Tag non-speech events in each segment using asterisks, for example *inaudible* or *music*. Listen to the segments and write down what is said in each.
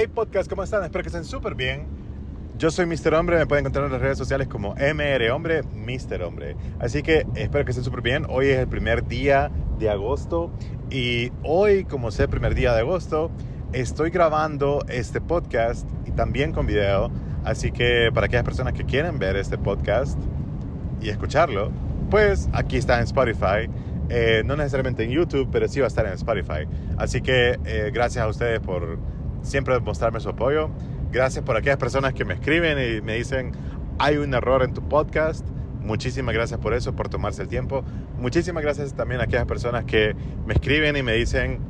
Hey podcast, ¿cómo están? Espero que estén súper bien. Yo soy Mr. Hombre, me pueden encontrar en las redes sociales como MR Hombre, Mr. Hombre. Así que espero que estén súper bien. Hoy es el primer día de agosto y hoy, como sé, primer día de agosto, estoy grabando este podcast y también con video. Así que para aquellas personas que quieren ver este podcast y escucharlo, pues aquí está en Spotify. Eh, no necesariamente en YouTube, pero sí va a estar en Spotify. Así que eh, gracias a ustedes por siempre mostrarme su apoyo. Gracias por aquellas personas que me escriben y me dicen, hay un error en tu podcast. Muchísimas gracias por eso, por tomarse el tiempo. Muchísimas gracias también a aquellas personas que me escriben y me dicen,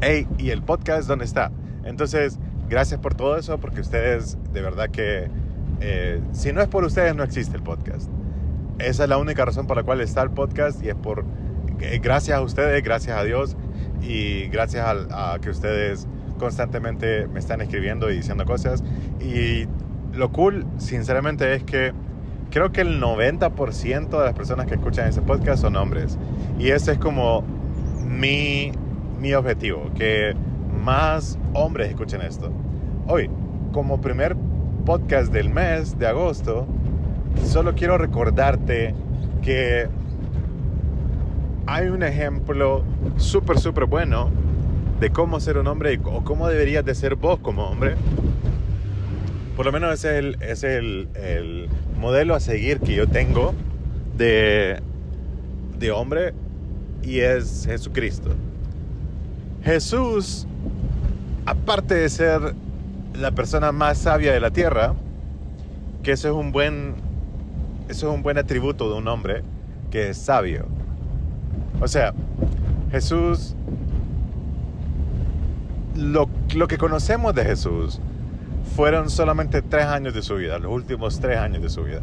hey, ¿y el podcast dónde está? Entonces, gracias por todo eso, porque ustedes, de verdad que, eh, si no es por ustedes, no existe el podcast. Esa es la única razón por la cual está el podcast y es por, eh, gracias a ustedes, gracias a Dios y gracias a, a que ustedes constantemente me están escribiendo y diciendo cosas. Y lo cool, sinceramente, es que creo que el 90% de las personas que escuchan ese podcast son hombres. Y ese es como mi, mi objetivo, que más hombres escuchen esto. Hoy, como primer podcast del mes de agosto, solo quiero recordarte que hay un ejemplo súper, súper bueno de cómo ser un hombre o cómo deberías de ser vos como hombre. Por lo menos ese es el, es el, el modelo a seguir que yo tengo de, de hombre y es Jesucristo. Jesús, aparte de ser la persona más sabia de la tierra, que eso es un buen, eso es un buen atributo de un hombre que es sabio. O sea, Jesús lo, lo, que conocemos de Jesús fueron solamente tres años de su vida, los últimos tres años de su vida,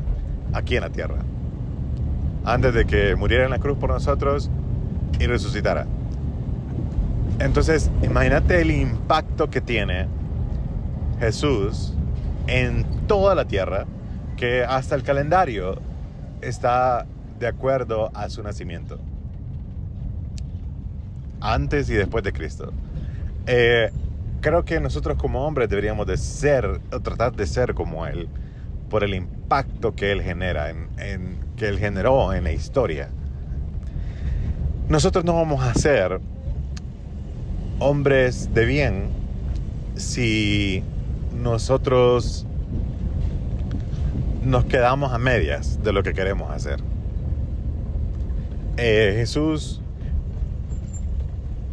aquí en la tierra. Antes de que muriera en la cruz por nosotros y resucitara. Entonces, imagínate el impacto que tiene Jesús en toda la tierra, que hasta el calendario está de acuerdo a su nacimiento. Antes y después de Cristo. Eh, creo que nosotros como hombres deberíamos de ser, o tratar de ser como Él, por el impacto que Él genera, en, que Él generó en la historia. Nosotros no vamos a ser hombres de bien si nosotros nos quedamos a medias de lo que queremos hacer. Eh, Jesús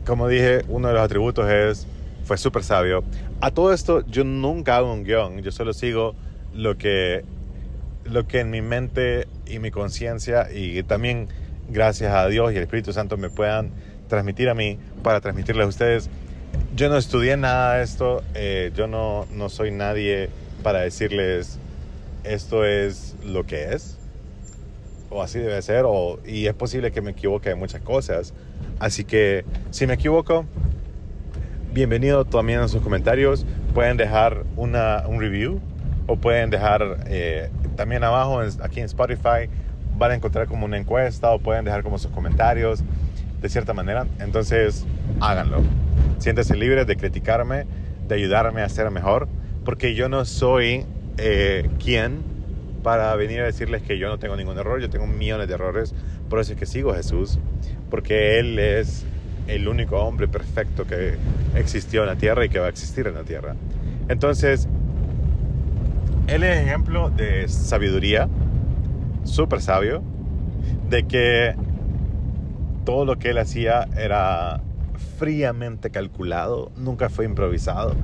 como dije, uno de los atributos es, fue súper sabio. A todo esto yo nunca hago un guion, yo solo sigo lo que, lo que en mi mente y mi conciencia y también gracias a Dios y el Espíritu Santo me puedan transmitir a mí para transmitirles a ustedes. Yo no estudié nada de esto, eh, yo no, no soy nadie para decirles esto es lo que es o así debe ser, o, y es posible que me equivoque en muchas cosas. Así que si me equivoco, bienvenido también en sus comentarios. Pueden dejar una, un review o pueden dejar eh, también abajo, aquí en Spotify, van a encontrar como una encuesta o pueden dejar como sus comentarios de cierta manera. Entonces, háganlo. Siéntese libre de criticarme, de ayudarme a ser mejor, porque yo no soy eh, quien para venir a decirles que yo no tengo ningún error, yo tengo millones de errores, por eso es que sigo a Jesús, porque Él es el único hombre perfecto que existió en la tierra y que va a existir en la tierra. Entonces, Él es ejemplo de sabiduría, súper sabio, de que todo lo que Él hacía era fríamente calculado, nunca fue improvisado,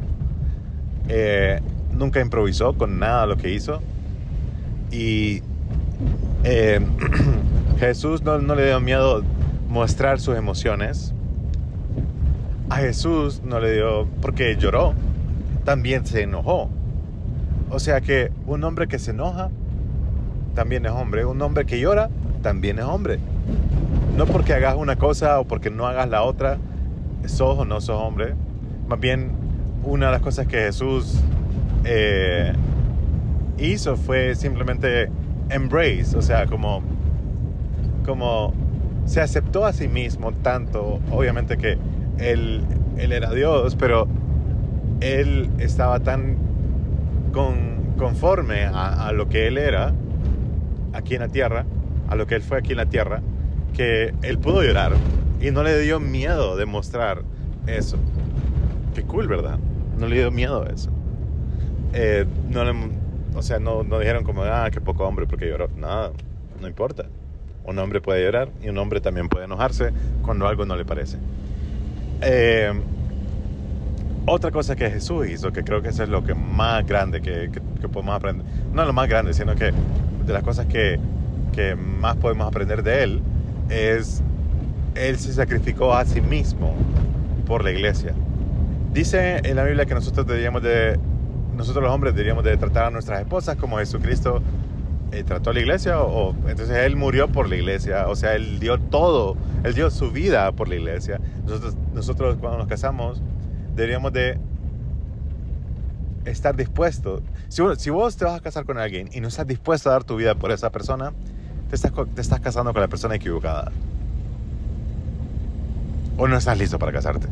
eh, nunca improvisó con nada lo que hizo y eh, *clears throat* Jesús no, le dio miedo mostrar sus emociones. A Jesús no le dio, porque lloró, también se enojó. O sea que un hombre que se enoja, también es hombre. Un hombre que llora, también es hombre. No porque hagas una cosa o porque no hagas la otra, sos o no sos hombre. Más bien, una de las cosas que Jesús eh, hizo fue simplemente embrace, o sea, como, como se aceptó a sí mismo tanto, obviamente que él, él era Dios, pero él estaba tan con, conforme a, lo que él era aquí en la tierra, a lo que él fue aquí en la tierra, que él pudo llorar y no le dio miedo de mostrar eso. Qué cool, ¿verdad? No le dio miedo a eso. Eh, o sea, no, dijeron como, ah, qué poco hombre porque lloró. Nada, no importa. Un hombre puede llorar y un hombre también puede enojarse cuando algo no le parece. Eh, otra cosa que Jesús hizo, que creo que eso es lo que más grande que, que, podemos aprender, no lo más grande, sino que de las cosas que, que más podemos aprender de Él, es Él se sacrificó a sí mismo por la iglesia. Dice en la Biblia que nosotros deberíamos de, nosotros los hombres deberíamos de tratar a nuestras esposas como Jesucristo eh, trató a la iglesia, o, entonces Él murió por la iglesia, o sea, Él dio todo, Él dio su vida por la iglesia. Nosotros, cuando nos casamos, deberíamos de estar dispuestos. Si, si, vos te vas a casar con alguien y no estás dispuesto a dar tu vida por esa persona, te estás, te estás casando con la persona equivocada. O no estás listo para casarte.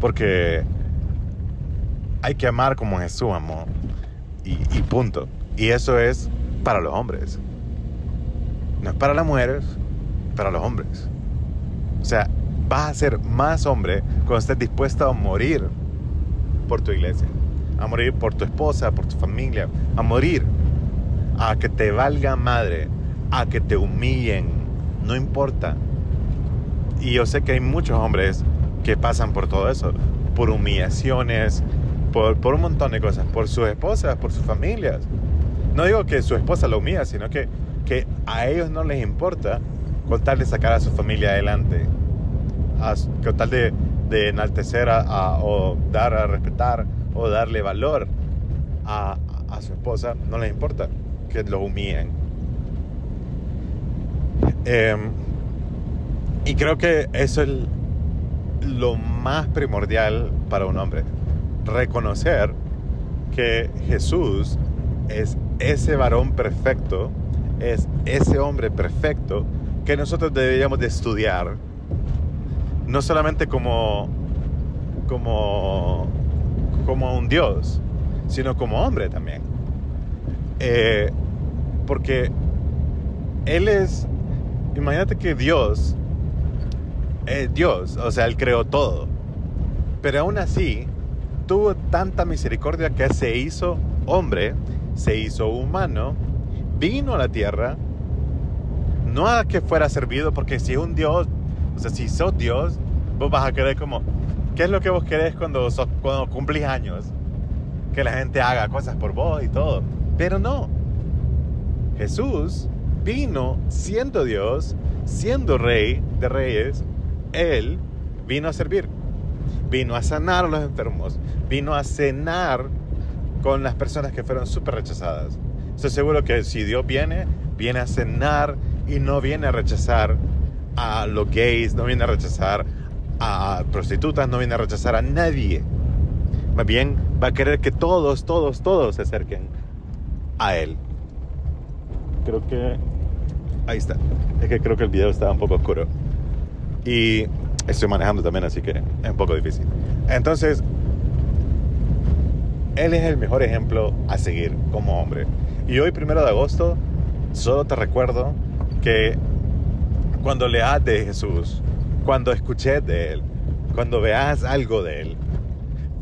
Porque hay que amar como Jesús amó. Y, y punto. Y eso es para los hombres. No es para las mujeres, para los hombres. O sea, vas a ser más hombre cuando estés dispuesto a morir por tu iglesia, a morir por tu esposa, por tu familia, a morir, a que te valga madre, a que te humillen, no importa. Y yo sé que hay muchos hombres que pasan por todo eso, por humillaciones, por, por un montón de cosas, por sus esposas, por sus familias. No digo que su esposa lo humilla, sino que, que a ellos no les importa contarle sacar a su familia adelante con tal de, enaltecer a, o dar a respetar o darle valor a, su esposa, no les importa que lo humillen. Em, y creo que eso es lo más primordial para un hombre. Reconocer que Jesús es ese varón perfecto, es ese hombre perfecto que nosotros deberíamos de estudiar no solamente como, como, como un Dios, sino como hombre también. Eh, porque Él es, imagínate que Dios, es Dios, o sea, Él creó todo, pero aún así tuvo tanta misericordia que se hizo hombre, se hizo humano, vino a la tierra, no a que fuera servido, porque si un Dios o sea, si sos Dios, vos vas a querer como, ¿qué es lo que vos querés cuando, sos, cuando cumplís años? Que la gente haga cosas por vos y todo. Pero no. Jesús vino siendo Dios, siendo rey de reyes. Él vino a servir. Vino a sanar a los enfermos. Vino a cenar con las personas que fueron súper rechazadas. Estoy seguro que si Dios viene, viene a cenar y no viene a rechazar a los gays, no viene a rechazar a prostitutas, no viene a rechazar a nadie. Más bien va a querer que todos, todos, todos se acerquen a Él. Creo que... Ahí está. Es que creo que el video está un poco oscuro. Y estoy manejando también, así que es un poco difícil. Entonces, Él es el mejor ejemplo a seguir como hombre. Y hoy, primero de agosto, solo te recuerdo que cuando leas de Jesús, cuando escuches de Él, cuando veas algo de Él,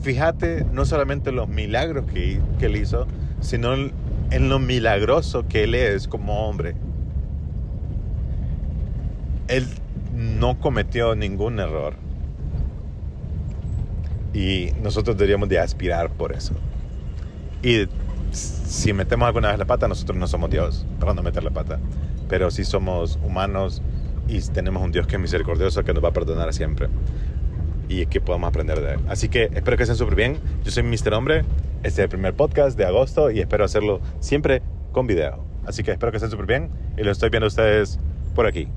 fíjate no solamente en los milagros que, que Él hizo, sino en lo milagroso que Él es como hombre. Él no cometió ningún error. Y nosotros deberíamos de aspirar por eso. Y si metemos alguna vez la pata, nosotros no somos Dios para no meter la pata. Pero si somos humanos y tenemos un Dios que es misericordioso, que nos va a perdonar siempre y que podamos aprender de él. Así que espero que estén súper bien. Yo soy Mr. Hombre, este es el primer podcast de agosto y espero hacerlo siempre con video. Así que espero que estén súper bien y lo estoy viendo a ustedes por aquí.